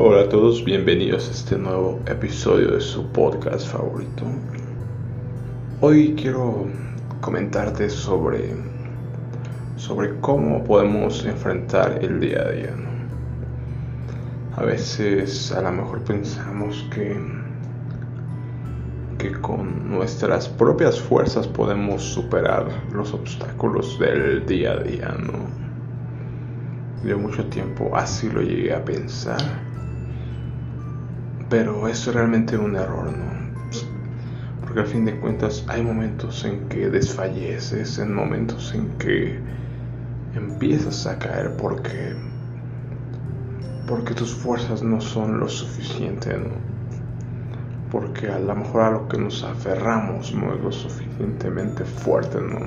Hola a todos, bienvenidos a este nuevo episodio de su podcast favorito. Hoy quiero comentarte sobre sobre cómo podemos enfrentar el día a día. A veces a lo mejor pensamos que que con nuestras propias fuerzas podemos superar los obstáculos del día a día, ¿no? Yo mucho tiempo así lo llegué a pensar pero es realmente un error, ¿no? Porque al fin de cuentas hay momentos en que desfalleces, en momentos en que empiezas a caer porque porque tus fuerzas no son lo suficiente, ¿no? Porque a lo mejor a lo que nos aferramos no es lo suficientemente fuerte, ¿no?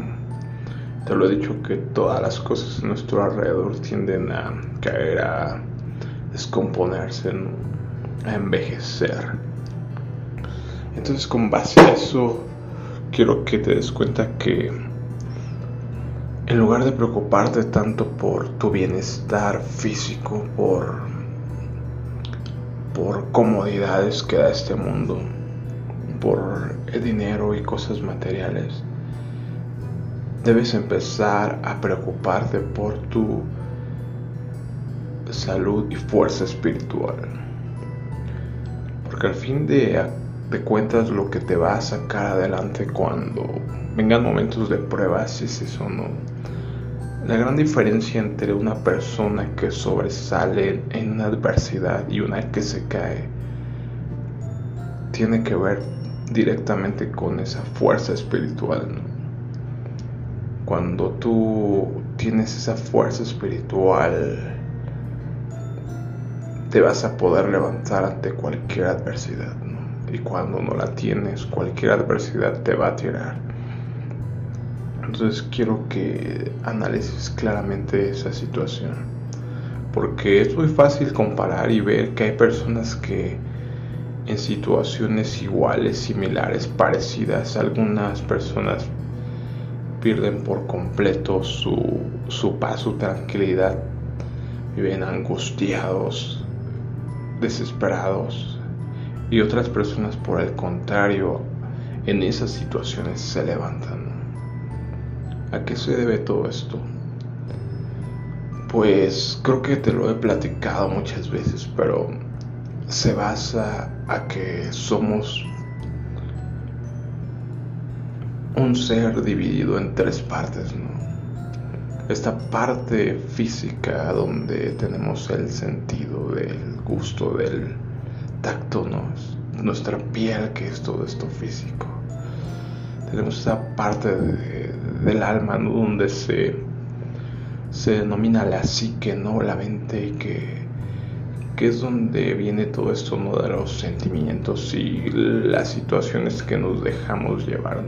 Te lo he dicho que todas las cosas a nuestro alrededor tienden a caer, a descomponerse, ¿no? A envejecer. Entonces con base a eso quiero que te des cuenta que en lugar de preocuparte tanto por tu bienestar físico, por, por comodidades que da este mundo, por el dinero y cosas materiales, debes empezar a preocuparte por tu salud y fuerza espiritual. Porque al fin de, cuentas lo que te va a sacar adelante cuando vengan momentos de pruebas es eso, ¿no? La gran diferencia entre una persona que sobresale en una adversidad y una que se cae tiene que ver directamente con esa fuerza espiritual. Cuando tú tienes esa fuerza espiritual te vas a poder levantar ante cualquier adversidad. Y cuando no la tienes, cualquier adversidad te va a tirar. Entonces quiero que analices claramente esa situación. Porque es muy fácil comparar y ver que hay personas que en situaciones iguales, similares, parecidas, algunas personas pierden por completo su, su paz, su tranquilidad, viven angustiados, desesperados y otras personas por el contrario en esas situaciones se levantan. ¿A qué se debe todo esto? Pues creo que te lo he platicado muchas veces, pero se basa a que somos un ser dividido en tres partes, ¿no? Esta parte física donde tenemos el sentido del gusto, del tacto, nuestra piel, que es todo esto físico. Tenemos esa parte del alma donde se, se denomina la psique, ¿no? la mente, que, que es donde viene todo esto ¿no? de los sentimientos y las situaciones que nos dejamos llevar.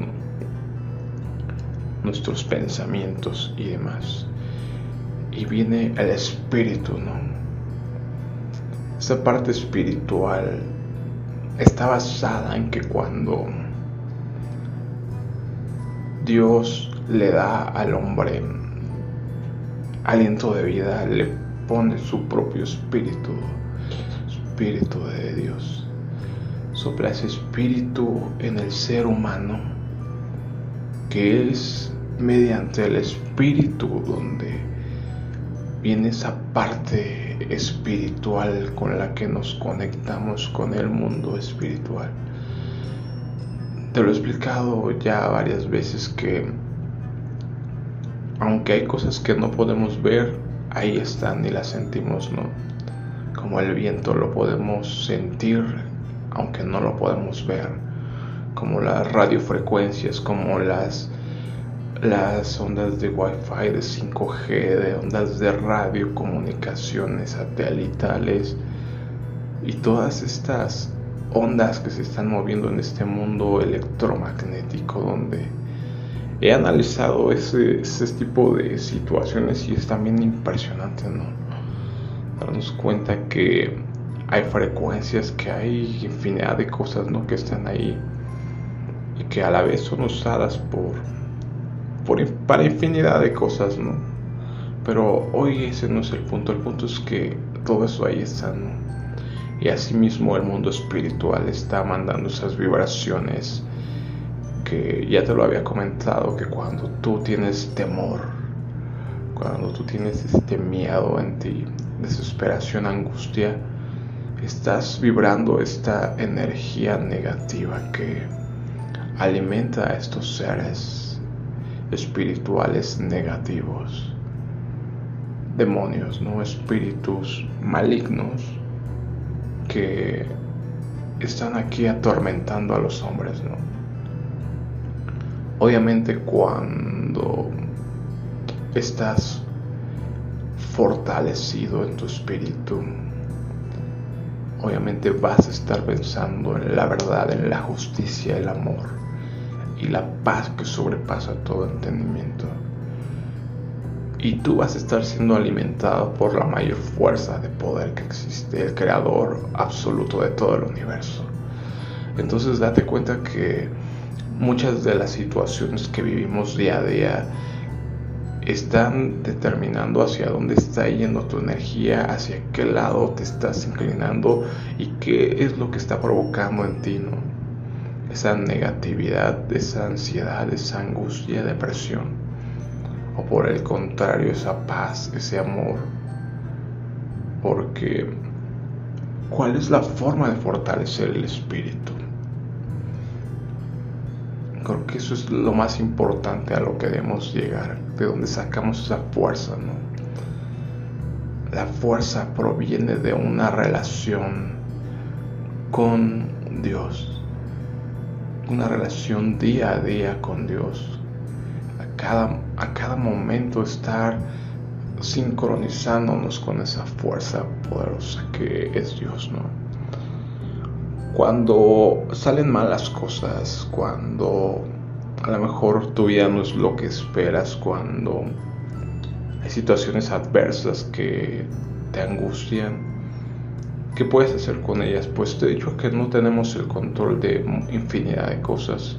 Nuestros pensamientos y demás. Y viene el espíritu, ¿no? Esta parte espiritual está basada en que cuando Dios le da al hombre aliento de vida, le pone su propio espíritu, espíritu de Dios. Sopla ese espíritu en el ser humano, que es mediante el espíritu donde viene esa parte espiritual con la que nos conectamos con el mundo espiritual. Te lo he explicado ya varias veces que aunque hay cosas que no podemos ver, ahí están y las sentimos, ¿no? Como el viento lo podemos sentir aunque no lo podemos ver, como las radiofrecuencias, como las las ondas de Wi-Fi, de 5G, de ondas de radio, comunicaciones satelitales y todas estas ondas que se están moviendo en este mundo electromagnético donde he analizado ese, ese tipo de situaciones y es también impresionante, ¿no? Darnos cuenta que hay frecuencias, que hay infinidad de cosas, ¿no? Que están ahí y que a la vez son usadas por para infinidad de cosas, ¿no? Pero hoy ese no es el punto, el punto es que todo eso ahí está, ¿no? Y asimismo el mundo espiritual está mandando esas vibraciones que ya te lo había comentado, que cuando tú tienes temor, cuando tú tienes este miedo en ti, desesperación, angustia, estás vibrando esta energía negativa que alimenta a estos seres espirituales negativos, demonios, no espíritus malignos que están aquí atormentando a los hombres, ¿no? Obviamente cuando estás fortalecido en tu espíritu, obviamente vas a estar pensando en la verdad, en la justicia, el amor y la paz que sobrepasa todo entendimiento. Y tú vas a estar siendo alimentado por la mayor fuerza de poder que existe, el creador absoluto de todo el universo. Entonces date cuenta que muchas de las situaciones que vivimos día a día están determinando hacia dónde está yendo tu energía, hacia qué lado te estás inclinando y qué es lo que está provocando en ti, ¿no? Esa negatividad, esa ansiedad, esa angustia, depresión. O por el contrario, esa paz, ese amor. Porque, ¿cuál es la forma de fortalecer el espíritu? Creo que eso es lo más importante a lo que debemos llegar, de donde sacamos esa fuerza, ¿no? La fuerza proviene de una relación con Dios, una relación día a día con Dios. A cada, a cada momento estar sincronizándonos con esa fuerza poderosa que es Dios, ¿no? Cuando salen malas cosas, cuando a lo mejor tu vida no es lo que esperas, cuando hay situaciones adversas que te angustian, ¿qué puedes hacer con ellas? Pues te he dicho que no tenemos el control de infinidad de cosas,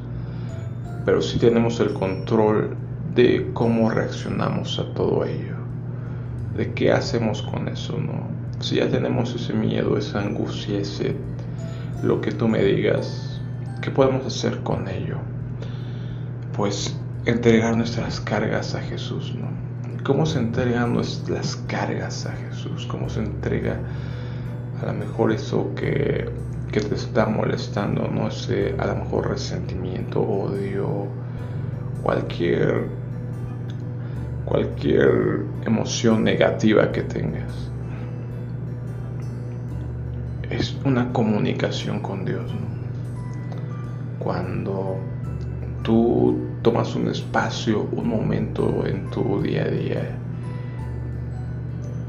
pero sí tenemos el control de cómo reaccionamos a todo ello, de qué hacemos con eso, ¿no? Si ya tenemos ese miedo, esa angustia, ese lo que tú me digas, ¿qué podemos hacer con ello? Pues entregar nuestras cargas a Jesús, ¿no? ¿Cómo se entregan nuestras cargas a Jesús? ¿Cómo se entrega a lo mejor eso que, que te está molestando, no sé, a lo mejor resentimiento, odio, cualquier cualquier emoción negativa que tengas? es una comunicación con Dios. Cuando tú tomas un espacio, un momento en tu día a día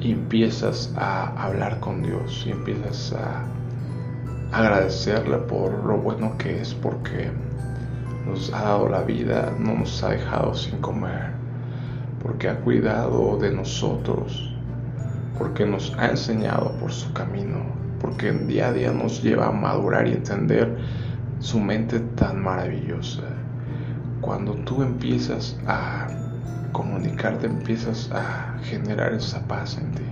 y empiezas a hablar con Dios y empiezas a agradecerle por lo bueno que es porque nos ha dado la vida, no nos ha dejado sin comer, porque ha cuidado de nosotros, porque nos ha enseñado por su camino porque día a día nos lleva a madurar y entender su mente tan maravillosa. Cuando tú empiezas a comunicarte, empiezas a generar esa paz en ti.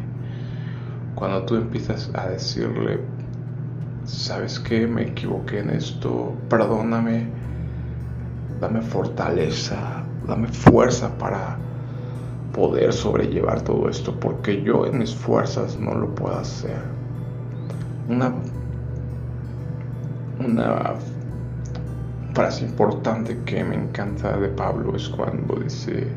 Cuando tú empiezas a decirle, ¿sabes qué? Me equivoqué en esto, perdóname, dame fortaleza, dame fuerza para poder sobrellevar todo esto, porque yo en mis fuerzas no lo puedo hacer una, una frase importante que me encanta de Pablo es cuando dice,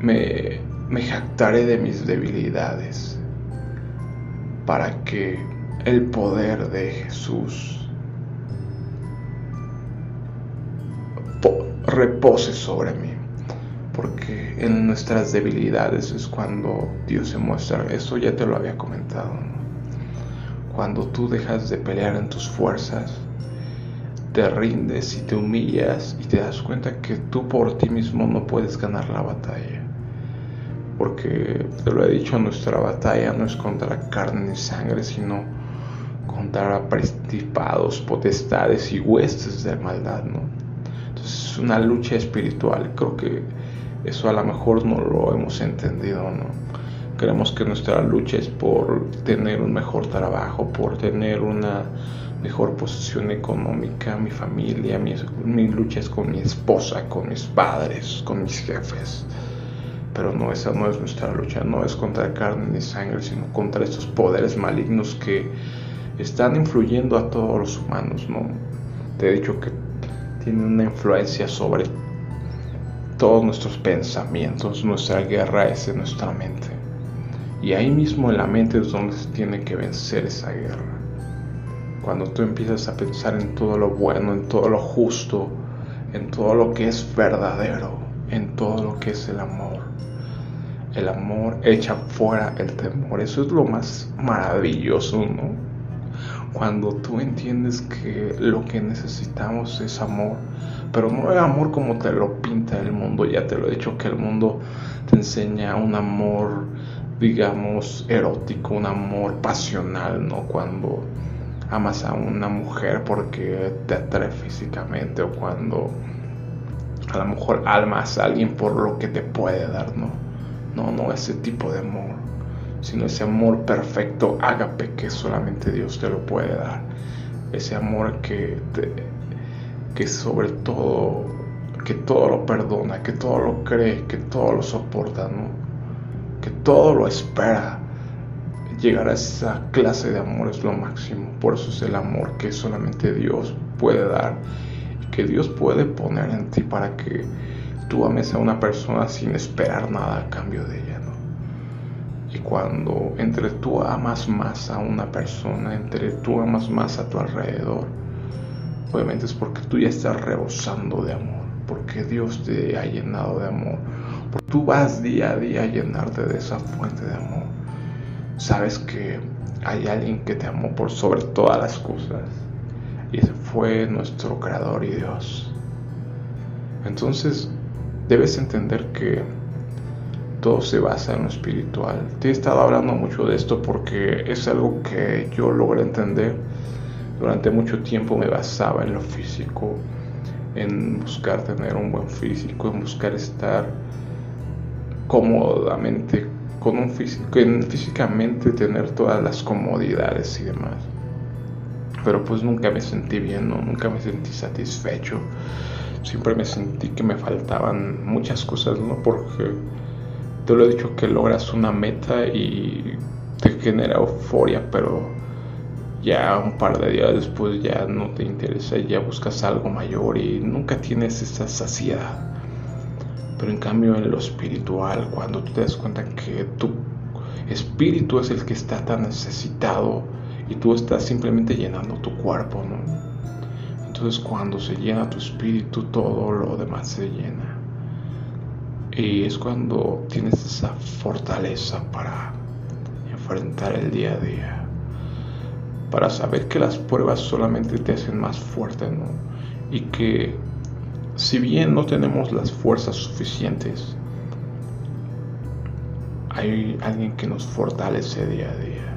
me, me jactaré de mis debilidades para que el poder de Jesús repose sobre mí porque en nuestras debilidades es cuando Dios se muestra. Eso ya te lo había comentado. Cuando tú dejas de pelear en tus fuerzas, te rindes y te humillas y te das cuenta que tú por ti mismo no puedes ganar la batalla. Porque te lo he dicho, nuestra batalla no es contra carne ni sangre, sino contra principados, potestades y huestes de maldad, ¿no? Entonces es una lucha espiritual. Creo que eso a lo mejor no lo hemos entendido, ¿no? Queremos que nuestra lucha es por tener un mejor trabajo, por tener una mejor posición económica, mi familia, mi, mi lucha es con mi esposa, con mis padres, con mis jefes. Pero no, esa no es nuestra lucha, no es contra carne ni sangre, sino contra estos poderes malignos que están influyendo a todos los humanos, ¿no? Te he dicho que tienen una influencia sobre todos nuestros pensamientos, nuestra guerra es en nuestra mente. Y ahí mismo en la mente es donde se tiene que vencer esa guerra. Cuando tú empiezas a pensar en todo lo bueno, en todo lo justo, en todo lo que es verdadero, en todo lo que es el amor. El amor echa fuera el temor. Eso es lo más maravilloso, ¿no? Cuando tú entiendes que lo que necesitamos es amor, pero no el amor como te lo pinta el mundo, ya te lo he dicho que el mundo te enseña un amor digamos, erótico, un amor pasional, ¿no? Cuando amas a una mujer porque te atrae físicamente o cuando a lo mejor amas a alguien por lo que te puede dar, ¿no? No, ese tipo de amor, sino ese amor perfecto, ágape que solamente Dios te lo puede dar. Ese amor que, que sobre todo, que todo lo perdona, que todo lo cree, que todo lo soporta, ¿no? que todo lo espera. Llegar a esa clase de amor es lo máximo. Por eso es el amor que solamente Dios puede dar que Dios puede poner en ti para que tú ames a una persona sin esperar nada a cambio de ella. ¿no? Y cuando entre tú amas más a una persona, entre tú amas más a tu alrededor, obviamente es porque tú ya estás rebosando de amor, porque Dios te ha llenado de amor porque tú vas día a día a llenarte de esa fuente de amor. Sabes que hay alguien que te amó por sobre todas las cosas. Y ese fue nuestro Creador y Dios. Entonces, debes entender que todo se basa en lo espiritual. Te he estado hablando mucho de esto porque es algo que yo logré entender. Durante mucho tiempo me basaba en lo físico, en buscar tener un buen físico, en buscar estar cómodamente, con un físico, en físicamente tener todas las comodidades y demás. Pero pues nunca me sentí bien, nunca me sentí satisfecho. Siempre me sentí que me faltaban muchas cosas, ¿no? Porque te lo he dicho que logras una meta y te genera euforia, pero ya un par de días después ya no te interesa, ya buscas algo mayor y nunca tienes esa saciedad. Pero en cambio en lo espiritual, cuando tú te das cuenta que tu espíritu es el que está tan necesitado y tú estás simplemente llenando tu cuerpo, ¿no? Entonces cuando se llena tu espíritu, todo lo demás se llena. Y es cuando tienes esa fortaleza para enfrentar el día a día. Para saber que las pruebas solamente te hacen más fuerte, ¿no? Y que si bien no tenemos las fuerzas suficientes, hay alguien que nos fortalece día a día,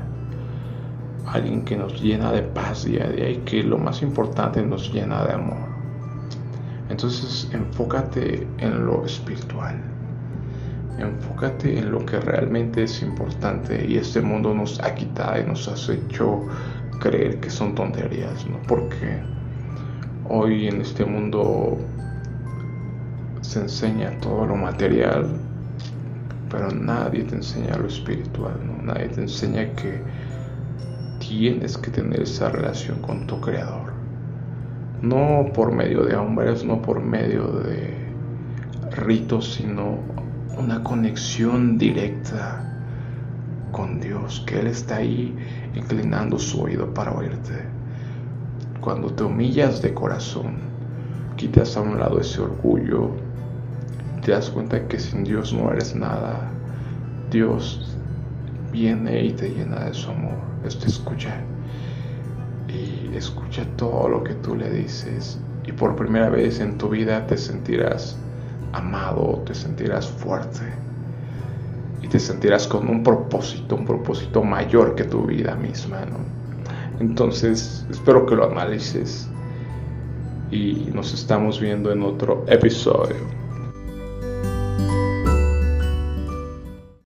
alguien que nos llena de paz día a día y que lo más importante nos llena de amor. Entonces enfócate en lo espiritual, enfócate en lo que realmente es importante y este mundo nos ha quitado y nos ha hecho creer que son tonterías, ¿no? Porque hoy en este mundo se enseña todo lo material, pero nadie te enseña lo espiritual, ¿no? nadie te enseña que tienes que tener esa relación con tu creador. No por medio de hombres, no por medio de ritos, sino una conexión directa con Dios, que Él está ahí inclinando su oído para oírte. Cuando te humillas de corazón, quitas a un lado ese orgullo, te das cuenta que sin Dios no eres nada. Dios viene y te llena de su amor. Esto escucha. Y escucha todo lo que tú le dices. Y por primera vez en tu vida te sentirás amado, te sentirás fuerte. Y te sentirás con un propósito, un propósito mayor que tu vida misma. Entonces, espero que lo analices. Y nos estamos viendo en otro episodio.